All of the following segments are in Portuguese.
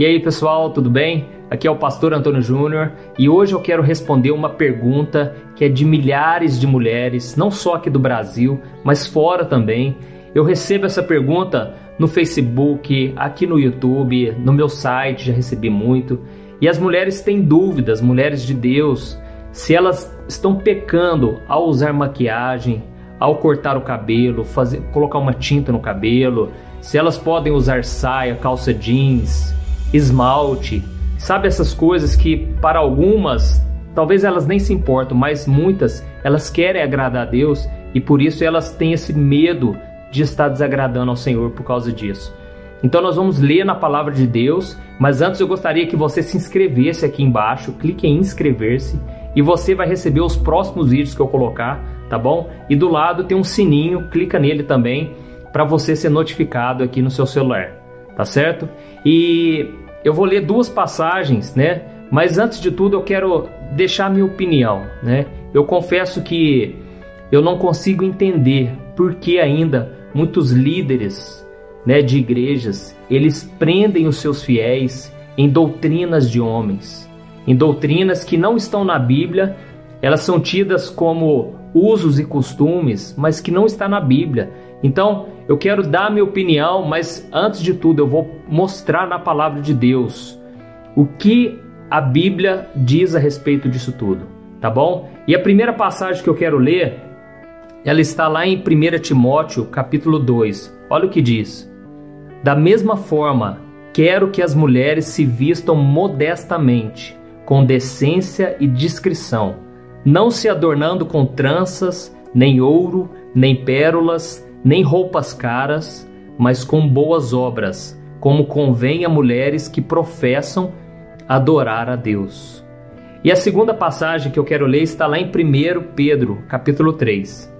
E aí, pessoal, tudo bem? Aqui é o pastor Antônio Júnior e hoje eu quero responder uma pergunta que é de milhares de mulheres, não só aqui do Brasil, mas fora também. Eu recebo essa pergunta no Facebook, aqui no YouTube, no meu site, já recebi muito. E as mulheres têm dúvidas, mulheres de Deus, se elas estão pecando ao usar maquiagem, ao cortar o cabelo, fazer, colocar uma tinta no cabelo, se elas podem usar saia, calça jeans, esmalte, sabe essas coisas que para algumas talvez elas nem se importam, mas muitas elas querem agradar a Deus e por isso elas têm esse medo de estar desagradando ao Senhor por causa disso. Então nós vamos ler na palavra de Deus, mas antes eu gostaria que você se inscrevesse aqui embaixo, clique em inscrever-se e você vai receber os próximos vídeos que eu colocar, tá bom? E do lado tem um sininho, clica nele também para você ser notificado aqui no seu celular, tá certo? E eu vou ler duas passagens, né? Mas antes de tudo eu quero deixar minha opinião, né? Eu confesso que eu não consigo entender por que ainda muitos líderes, né, de igrejas, eles prendem os seus fiéis em doutrinas de homens, em doutrinas que não estão na Bíblia, elas são tidas como usos e costumes, mas que não está na Bíblia. Então, eu quero dar minha opinião, mas antes de tudo, eu vou mostrar na palavra de Deus o que a Bíblia diz a respeito disso tudo, tá bom? E a primeira passagem que eu quero ler, ela está lá em 1 Timóteo, capítulo 2. Olha o que diz: Da mesma forma, quero que as mulheres se vistam modestamente, com decência e discrição, não se adornando com tranças, nem ouro, nem pérolas, nem roupas caras, mas com boas obras, como convém a mulheres que professam adorar a Deus. E a segunda passagem que eu quero ler está lá em 1 Pedro, capítulo 3.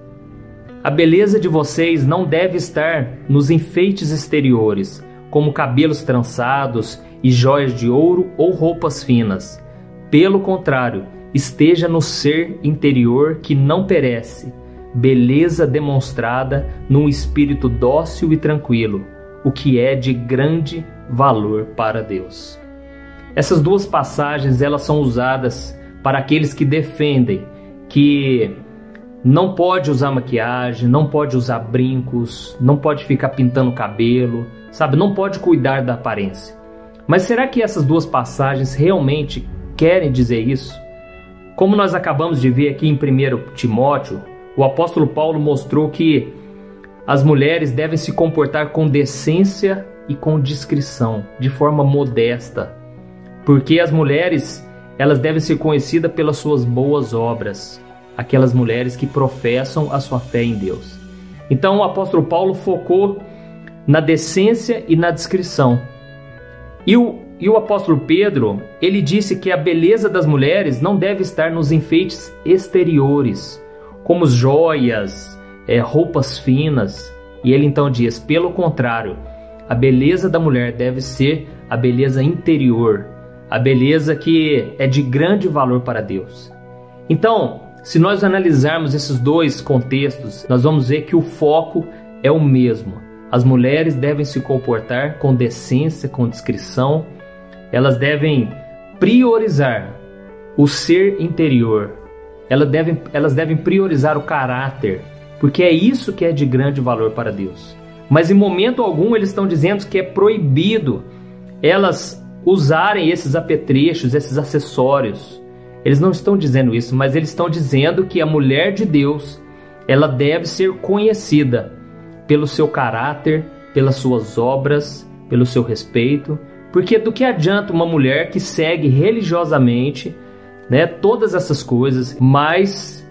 A beleza de vocês não deve estar nos enfeites exteriores, como cabelos trançados e joias de ouro ou roupas finas. Pelo contrário, esteja no ser interior que não perece, beleza demonstrada num espírito dócil e tranquilo, o que é de grande valor para Deus. Essas duas passagens elas são usadas para aqueles que defendem que não pode usar maquiagem, não pode usar brincos, não pode ficar pintando cabelo, sabe? Não pode cuidar da aparência. Mas será que essas duas passagens realmente querem dizer isso? Como nós acabamos de ver aqui em 1 Timóteo, o apóstolo Paulo mostrou que as mulheres devem se comportar com decência e com discrição, de forma modesta, porque as mulheres elas devem ser conhecidas pelas suas boas obras, aquelas mulheres que professam a sua fé em Deus. Então o apóstolo Paulo focou na decência e na discrição. E o, e o apóstolo Pedro, ele disse que a beleza das mulheres não deve estar nos enfeites exteriores, como joias, é, roupas finas. E ele então diz: pelo contrário, a beleza da mulher deve ser a beleza interior, a beleza que é de grande valor para Deus. Então, se nós analisarmos esses dois contextos, nós vamos ver que o foco é o mesmo. As mulheres devem se comportar com decência, com discrição, elas devem priorizar o ser interior, elas devem, elas devem priorizar o caráter, porque é isso que é de grande valor para Deus. Mas em momento algum eles estão dizendo que é proibido elas usarem esses apetrechos, esses acessórios. Eles não estão dizendo isso, mas eles estão dizendo que a mulher de Deus, ela deve ser conhecida pelo seu caráter, pelas suas obras, pelo seu respeito, porque do que adianta uma mulher que segue religiosamente né? Todas essas coisas, mas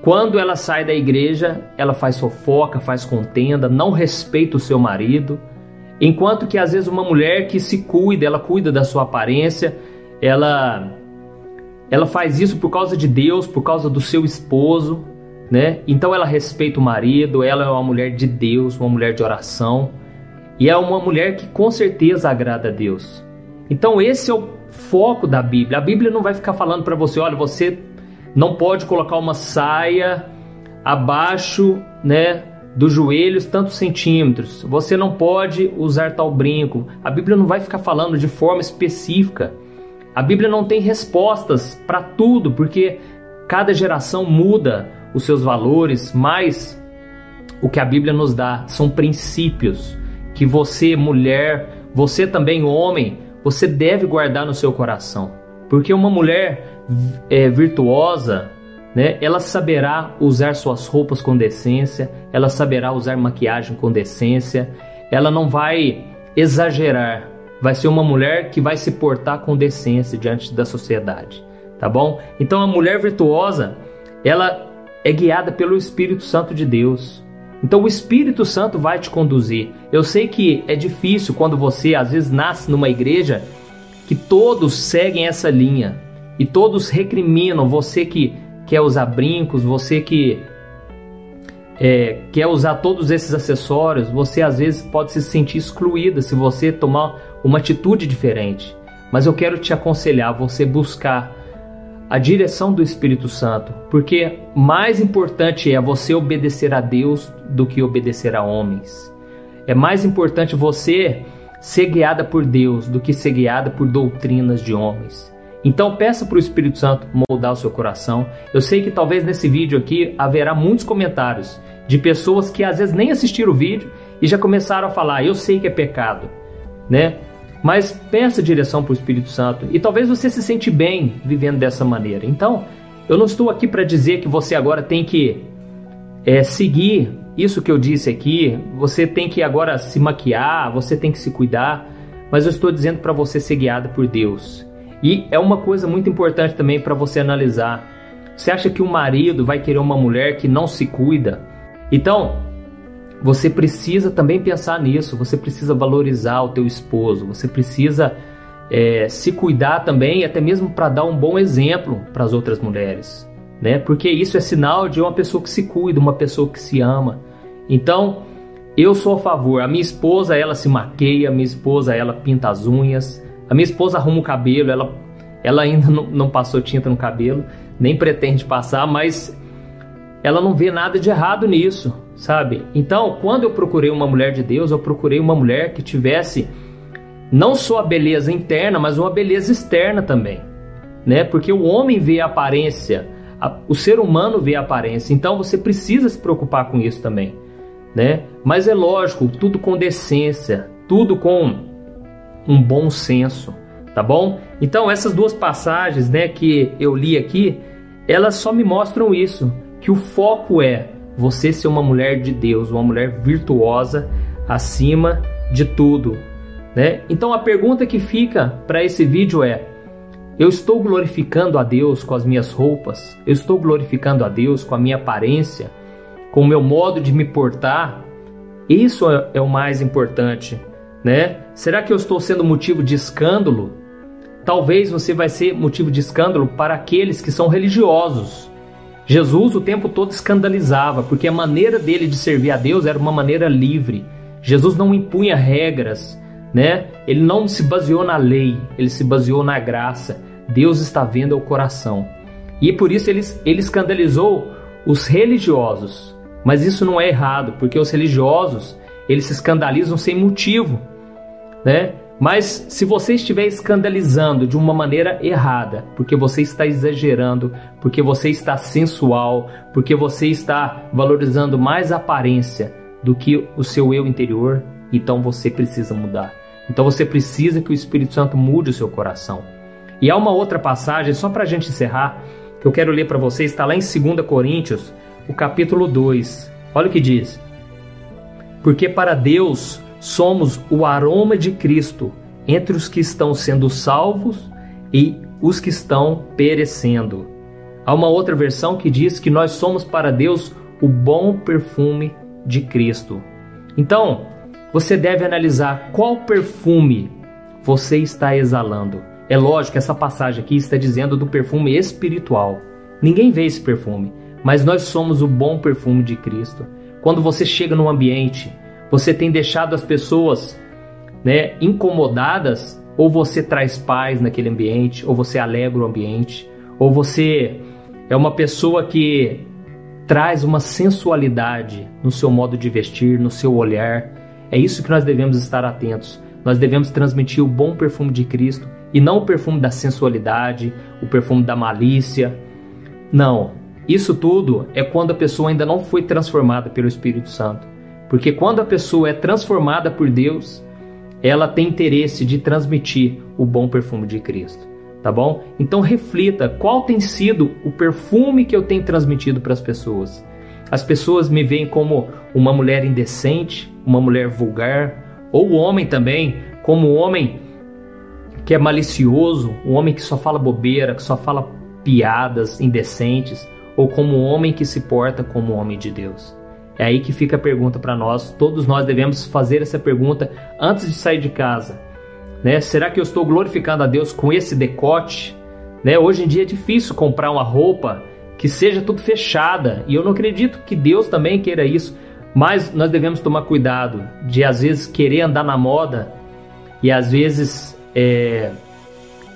quando ela sai da igreja, ela faz fofoca, faz contenda, não respeita o seu marido. Enquanto que às vezes uma mulher que se cuida, ela cuida da sua aparência, ela ela faz isso por causa de Deus, por causa do seu esposo, né? Então ela respeita o marido, ela é uma mulher de Deus, uma mulher de oração, e é uma mulher que com certeza agrada a Deus. Então esse é o foco da Bíblia. A Bíblia não vai ficar falando para você, olha, você não pode colocar uma saia abaixo, né, dos joelhos tantos centímetros. Você não pode usar tal brinco. A Bíblia não vai ficar falando de forma específica. A Bíblia não tem respostas para tudo, porque cada geração muda os seus valores, mas o que a Bíblia nos dá são princípios que você, mulher, você também, homem, você deve guardar no seu coração. Porque uma mulher é, virtuosa, né, ela saberá usar suas roupas com decência, ela saberá usar maquiagem com decência, ela não vai exagerar, vai ser uma mulher que vai se portar com decência diante da sociedade, tá bom? Então a mulher virtuosa, ela é guiada pelo Espírito Santo de Deus. Então o Espírito Santo vai te conduzir. Eu sei que é difícil quando você às vezes nasce numa igreja que todos seguem essa linha e todos recriminam você que quer usar brincos, você que é, quer usar todos esses acessórios, você às vezes pode se sentir excluída se você tomar uma atitude diferente. Mas eu quero te aconselhar você buscar a direção do Espírito Santo, porque mais importante é você obedecer a Deus do que obedecer a homens. É mais importante você ser guiada por Deus do que ser guiada por doutrinas de homens. Então peça para o Espírito Santo moldar o seu coração. Eu sei que talvez nesse vídeo aqui haverá muitos comentários de pessoas que às vezes nem assistiram o vídeo e já começaram a falar: "Eu sei que é pecado", né? Mas peça direção para o Espírito Santo e talvez você se sente bem vivendo dessa maneira. Então, eu não estou aqui para dizer que você agora tem que é, seguir isso que eu disse aqui. Você tem que agora se maquiar, você tem que se cuidar. Mas eu estou dizendo para você ser guiado por Deus. E é uma coisa muito importante também para você analisar. Você acha que o marido vai querer uma mulher que não se cuida? Então, você precisa também pensar nisso. Você precisa valorizar o teu esposo. Você precisa é, se cuidar também, até mesmo para dar um bom exemplo para as outras mulheres, né? Porque isso é sinal de uma pessoa que se cuida, uma pessoa que se ama. Então, eu sou a favor. A minha esposa, ela se maqueia, a minha esposa, ela pinta as unhas, a minha esposa arruma o cabelo, ela, ela ainda não, não passou tinta no cabelo, nem pretende passar, mas ela não vê nada de errado nisso, sabe? Então, quando eu procurei uma mulher de Deus, eu procurei uma mulher que tivesse não só a beleza interna, mas uma beleza externa também, né? Porque o homem vê a aparência, a, o ser humano vê a aparência, então você precisa se preocupar com isso também, né? Mas é lógico, tudo com decência, tudo com um bom senso, tá bom? Então essas duas passagens, né, que eu li aqui, elas só me mostram isso, que o foco é você ser uma mulher de Deus, uma mulher virtuosa acima de tudo, né? Então a pergunta que fica para esse vídeo é: eu estou glorificando a Deus com as minhas roupas? Eu estou glorificando a Deus com a minha aparência, com o meu modo de me portar? Isso é, é o mais importante né? Será que eu estou sendo motivo de escândalo? Talvez você vai ser motivo de escândalo para aqueles que são religiosos. Jesus o tempo todo escandalizava, porque a maneira dele de servir a Deus era uma maneira livre. Jesus não impunha regras, né? Ele não se baseou na lei, ele se baseou na graça. Deus está vendo o coração. E por isso ele, ele escandalizou os religiosos. Mas isso não é errado, porque os religiosos, eles se escandalizam sem motivo né? Mas se você estiver escandalizando de uma maneira errada, porque você está exagerando, porque você está sensual, porque você está valorizando mais a aparência do que o seu eu interior, então você precisa mudar. Então você precisa que o Espírito Santo mude o seu coração. E há uma outra passagem, só para a gente encerrar, que eu quero ler para vocês, está lá em 2 Coríntios, o capítulo 2. Olha o que diz. Porque para Deus somos o aroma de Cristo entre os que estão sendo salvos e os que estão perecendo. Há uma outra versão que diz que nós somos para Deus o bom perfume de Cristo. Então, você deve analisar qual perfume você está exalando. É lógico, essa passagem aqui está dizendo do perfume espiritual. Ninguém vê esse perfume, mas nós somos o bom perfume de Cristo. Quando você chega num ambiente você tem deixado as pessoas né, incomodadas? Ou você traz paz naquele ambiente? Ou você alegra o ambiente? Ou você é uma pessoa que traz uma sensualidade no seu modo de vestir, no seu olhar. É isso que nós devemos estar atentos. Nós devemos transmitir o bom perfume de Cristo e não o perfume da sensualidade, o perfume da malícia. Não, isso tudo é quando a pessoa ainda não foi transformada pelo Espírito Santo. Porque quando a pessoa é transformada por Deus, ela tem interesse de transmitir o bom perfume de Cristo tá bom? Então reflita qual tem sido o perfume que eu tenho transmitido para as pessoas. As pessoas me veem como uma mulher indecente, uma mulher vulgar, ou o homem também, como um homem que é malicioso, um homem que só fala bobeira, que só fala piadas indecentes, ou como um homem que se porta como um homem de Deus. É aí que fica a pergunta para nós. Todos nós devemos fazer essa pergunta antes de sair de casa. Né? Será que eu estou glorificando a Deus com esse decote? Né? Hoje em dia é difícil comprar uma roupa que seja tudo fechada e eu não acredito que Deus também queira isso. Mas nós devemos tomar cuidado de às vezes querer andar na moda e às vezes é,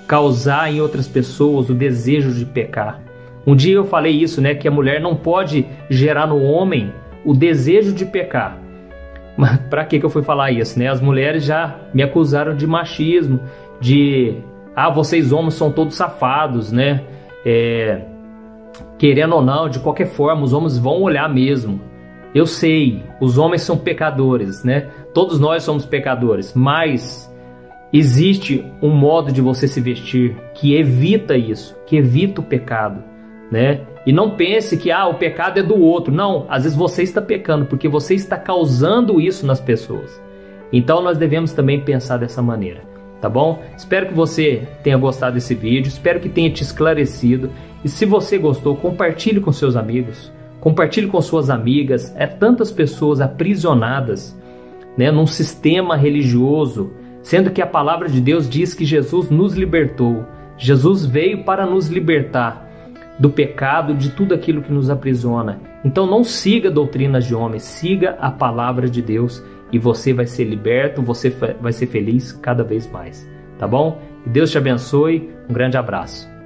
causar em outras pessoas o desejo de pecar. Um dia eu falei isso, né, que a mulher não pode gerar no homem o desejo de pecar. Mas para que, que eu fui falar isso, né? As mulheres já me acusaram de machismo, de ah, vocês homens são todos safados, né? É, querendo ou não, de qualquer forma, os homens vão olhar mesmo. Eu sei, os homens são pecadores, né? Todos nós somos pecadores, mas existe um modo de você se vestir que evita isso, que evita o pecado, né? E não pense que ah, o pecado é do outro. Não, às vezes você está pecando porque você está causando isso nas pessoas. Então nós devemos também pensar dessa maneira, tá bom? Espero que você tenha gostado desse vídeo, espero que tenha te esclarecido. E se você gostou, compartilhe com seus amigos, compartilhe com suas amigas. É tantas pessoas aprisionadas, né, num sistema religioso, sendo que a palavra de Deus diz que Jesus nos libertou. Jesus veio para nos libertar do pecado, de tudo aquilo que nos aprisiona. Então não siga doutrinas de homens, siga a palavra de Deus e você vai ser liberto, você vai ser feliz cada vez mais, tá bom? Que Deus te abençoe, um grande abraço.